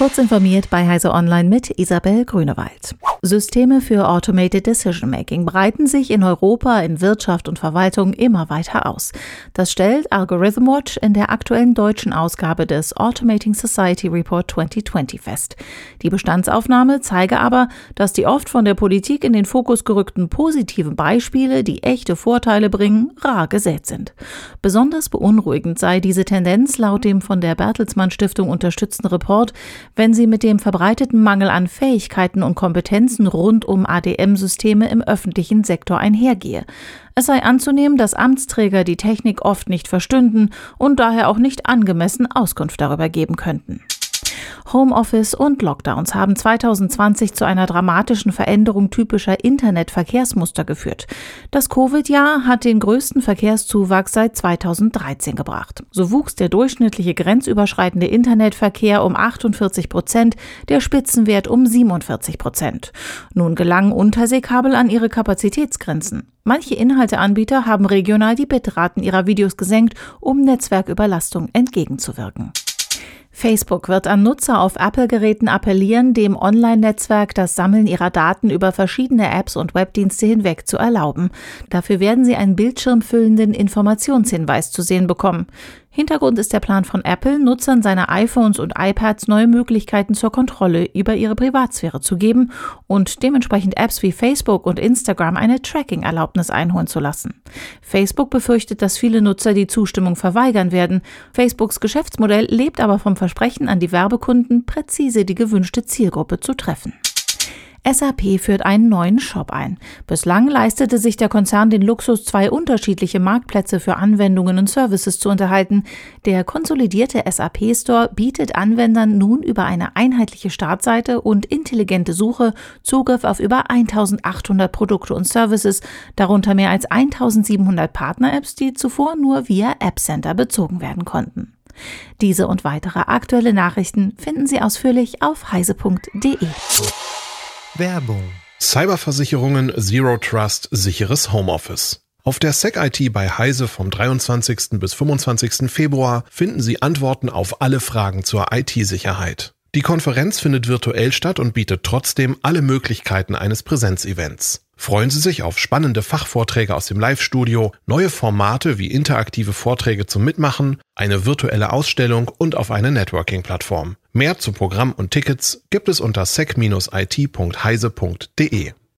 Kurz informiert bei Heise Online mit Isabel Grünewald. Systeme für Automated Decision Making breiten sich in Europa in Wirtschaft und Verwaltung immer weiter aus. Das stellt Algorithm Watch in der aktuellen deutschen Ausgabe des Automating Society Report 2020 fest. Die Bestandsaufnahme zeige aber, dass die oft von der Politik in den Fokus gerückten positiven Beispiele, die echte Vorteile bringen, rar gesät sind. Besonders beunruhigend sei diese Tendenz laut dem von der Bertelsmann Stiftung unterstützten Report, wenn sie mit dem verbreiteten Mangel an Fähigkeiten und Kompetenzen rund um ADM-Systeme im öffentlichen Sektor einhergehe. Es sei anzunehmen, dass Amtsträger die Technik oft nicht verstünden und daher auch nicht angemessen Auskunft darüber geben könnten. Homeoffice und Lockdowns haben 2020 zu einer dramatischen Veränderung typischer Internetverkehrsmuster geführt. Das Covid-Jahr hat den größten Verkehrszuwachs seit 2013 gebracht. So wuchs der durchschnittliche grenzüberschreitende Internetverkehr um 48 Prozent, der Spitzenwert um 47 Prozent. Nun gelangen Unterseekabel an ihre Kapazitätsgrenzen. Manche Inhalteanbieter haben regional die Bitraten ihrer Videos gesenkt, um Netzwerküberlastung entgegenzuwirken. Facebook wird an Nutzer auf Apple-Geräten appellieren, dem Online-Netzwerk das Sammeln ihrer Daten über verschiedene Apps und Webdienste hinweg zu erlauben. Dafür werden sie einen bildschirmfüllenden Informationshinweis zu sehen bekommen. Hintergrund ist der Plan von Apple, Nutzern seiner iPhones und iPads neue Möglichkeiten zur Kontrolle über ihre Privatsphäre zu geben und dementsprechend Apps wie Facebook und Instagram eine Tracking-Erlaubnis einholen zu lassen. Facebook befürchtet, dass viele Nutzer die Zustimmung verweigern werden. Facebooks Geschäftsmodell lebt aber vom Versprechen an die Werbekunden, präzise die gewünschte Zielgruppe zu treffen. SAP führt einen neuen Shop ein. Bislang leistete sich der Konzern den Luxus, zwei unterschiedliche Marktplätze für Anwendungen und Services zu unterhalten. Der konsolidierte SAP Store bietet Anwendern nun über eine einheitliche Startseite und intelligente Suche Zugriff auf über 1800 Produkte und Services, darunter mehr als 1700 Partner-Apps, die zuvor nur via App Center bezogen werden konnten. Diese und weitere aktuelle Nachrichten finden Sie ausführlich auf heise.de. Werbung. Cyberversicherungen Zero Trust sicheres Homeoffice. Auf der SecIT bei Heise vom 23. bis 25. Februar finden Sie Antworten auf alle Fragen zur IT-Sicherheit. Die Konferenz findet virtuell statt und bietet trotzdem alle Möglichkeiten eines Präsenzevents. Freuen Sie sich auf spannende Fachvorträge aus dem Live-Studio, neue Formate wie interaktive Vorträge zum Mitmachen, eine virtuelle Ausstellung und auf eine Networking-Plattform. Mehr zu Programm und Tickets gibt es unter sec-it.heise.de.